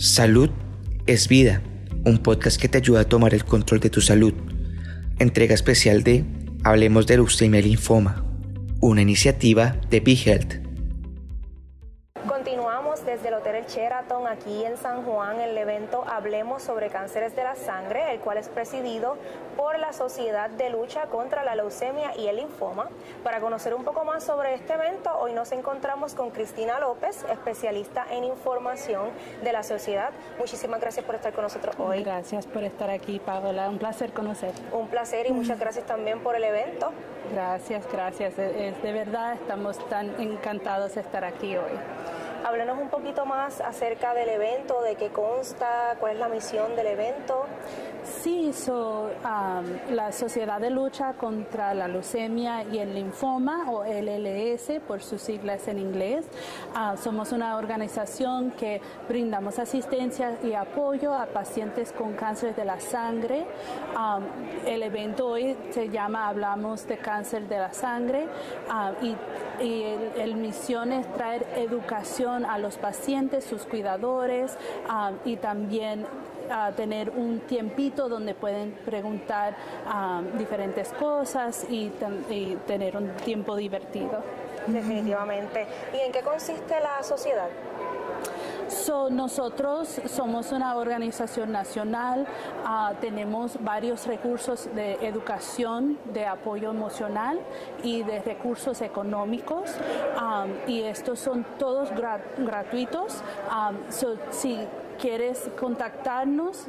Salud es vida, un podcast que te ayuda a tomar el control de tu salud. Entrega especial de Hablemos de leucemia y linfoma, una iniciativa de BeHealth Sheraton aquí en San Juan el evento Hablemos sobre cánceres de la sangre, el cual es presidido por la Sociedad de Lucha contra la Leucemia y el Linfoma. Para conocer un poco más sobre este evento, hoy nos encontramos con Cristina López, especialista en información de la sociedad. Muchísimas gracias por estar con nosotros hoy. Gracias por estar aquí, Paola. Un placer conocer. Un placer y muchas gracias también por el evento. Gracias, gracias. de verdad estamos tan encantados de estar aquí hoy. Háblenos un poquito más acerca del evento, de qué consta, cuál es la misión del evento. Sí, so, um, la Sociedad de Lucha contra la Leucemia y el Linfoma, o LLS por sus siglas en inglés, uh, somos una organización que brindamos asistencia y apoyo a pacientes con cáncer de la sangre. Um, el evento hoy se llama Hablamos de cáncer de la sangre uh, y, y el misión es traer educación a los pacientes, sus cuidadores ah, y también a tener un tiempito donde pueden preguntar ah, diferentes cosas y, y, tener un tiempo divertido. Definitivamente. ¿Y en qué consiste la sociedad? Nosotros somos una organización nacional, ah, tenemos varios recursos de educación, de apoyo emocional y de recursos económicos ah, y estos son todos gratuitos. Ah, quieres contactarnos,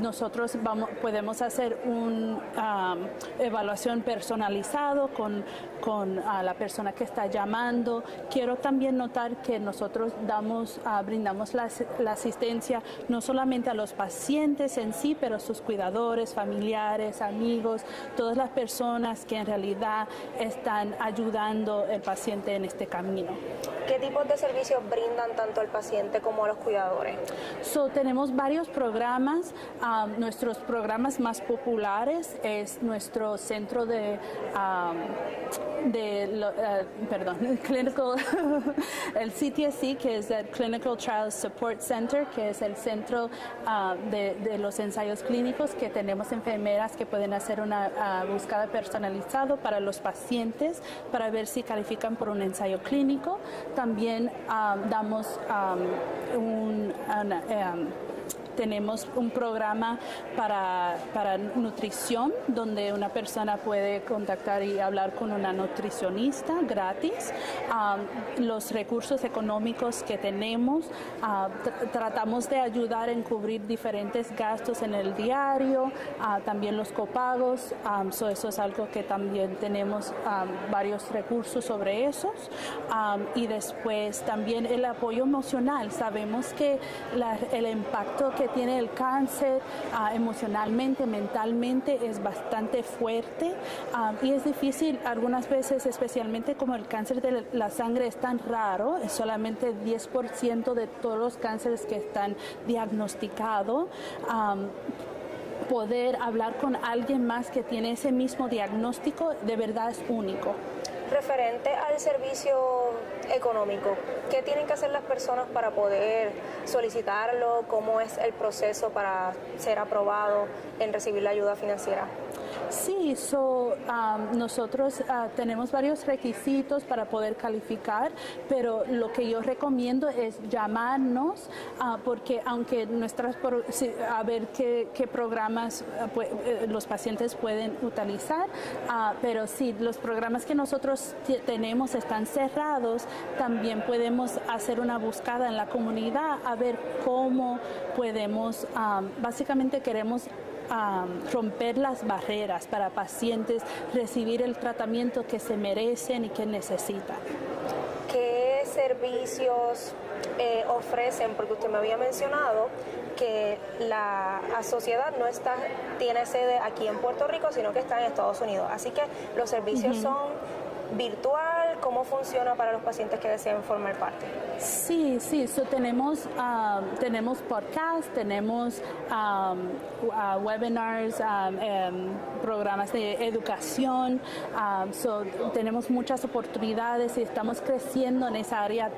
nosotros vamos, podemos hacer una evaluación personalizado con, con la persona que está llamando. Quiero también notar que nosotros damos, brindamos la, la, asistencia no solamente a los pacientes en sí, pero a sus cuidadores, familiares, amigos, todas las personas que en realidad están ayudando al paciente en este camino. ¿Qué tipos de servicios brindan tanto al paciente como a los cuidadores? So, tenemos varios programas. Um, nuestros programas más populares es nuestro centro de, um, de uh, perdón, clinical, el CTSC, que es el Clinical Trial Support Center, que es el centro uh, de, los ensayos clínicos, que tenemos enfermeras que pueden hacer una uh, búsqueda personalizada para los pacientes para ver si califican por un ensayo clínico. También um, damos un, um, tenemos un programa para, para, nutrición donde una persona puede contactar y hablar con una nutricionista gratis. los recursos económicos que tenemos, ah, tratamos de ayudar en cubrir diferentes gastos en el diario, ah, también los copagos, eso es algo que también tenemos varios recursos sobre esos. y después también el apoyo emocional. Sabemos que el impacto que tiene el cáncer ah, emocionalmente, mentalmente, es bastante fuerte ah, y es difícil algunas veces, especialmente como el cáncer de la sangre es tan raro, es solamente 10% de todos los cánceres que están diagnosticados. poder hablar con alguien más que tiene ese mismo diagnóstico de verdad es único. Referente al servicio económico, ¿qué tienen que hacer las personas para poder solicitarlo? ¿Cómo es el proceso para ser aprobado en recibir la ayuda financiera? Sí, so, um, nosotros uh, tenemos varios requisitos para poder calificar, pero lo que yo recomiendo es llamarnos, uh, porque aunque nuestras, a ver qué, programas uh, los pacientes pueden utilizar, pero si los programas que nosotros tenemos están cerrados, también podemos hacer una búsqueda en la comunidad a ver cómo podemos, um, básicamente queremos romper las barreras para pacientes recibir el tratamiento que se merecen y que necesitan. ¿Qué servicios eh, ofrecen? Porque usted me había mencionado que la sociedad no está tiene sede aquí en Puerto Rico, sino que está en Estados Unidos. Así que los servicios son virtual, cómo funciona para los pacientes que desean formar parte. Sí, sí, so tenemos, um, tenemos podcasts, tenemos um, uh, webinars, um, em, programas de educación, so tenemos muchas oportunidades y estamos creciendo en esa área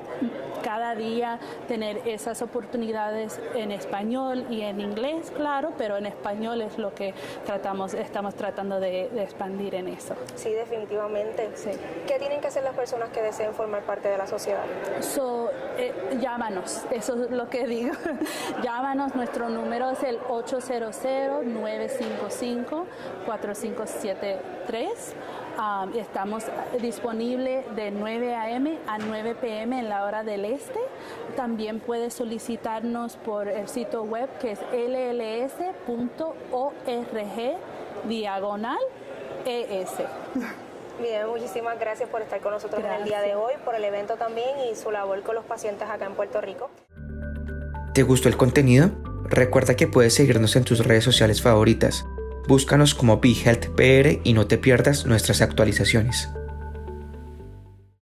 cada día, tener esas oportunidades en español y en inglés, claro, pero en español es lo que tratamos, estamos tratando de, expandir en eso. Sí, definitivamente. Sí. ¿Qué tienen que hacer las personas que deseen formar parte de la sociedad? So, eh, llámanos, eso es lo que digo. llámanos, nuestro número es el 800-955-4573. Um, estamos disponibles de 9 a.m. a 9 p.m. en la hora del este. También puedes solicitarnos por el sitio web que es lls.org diagonal ES. Bien, muchísimas gracias por estar con nosotros en el día de hoy, por el evento también y su labor con los pacientes acá en Puerto Rico. ¿Te gustó el contenido? Recuerda que puedes seguirnos en tus redes sociales favoritas. Búscanos como BeHealthPR y no te pierdas nuestras actualizaciones.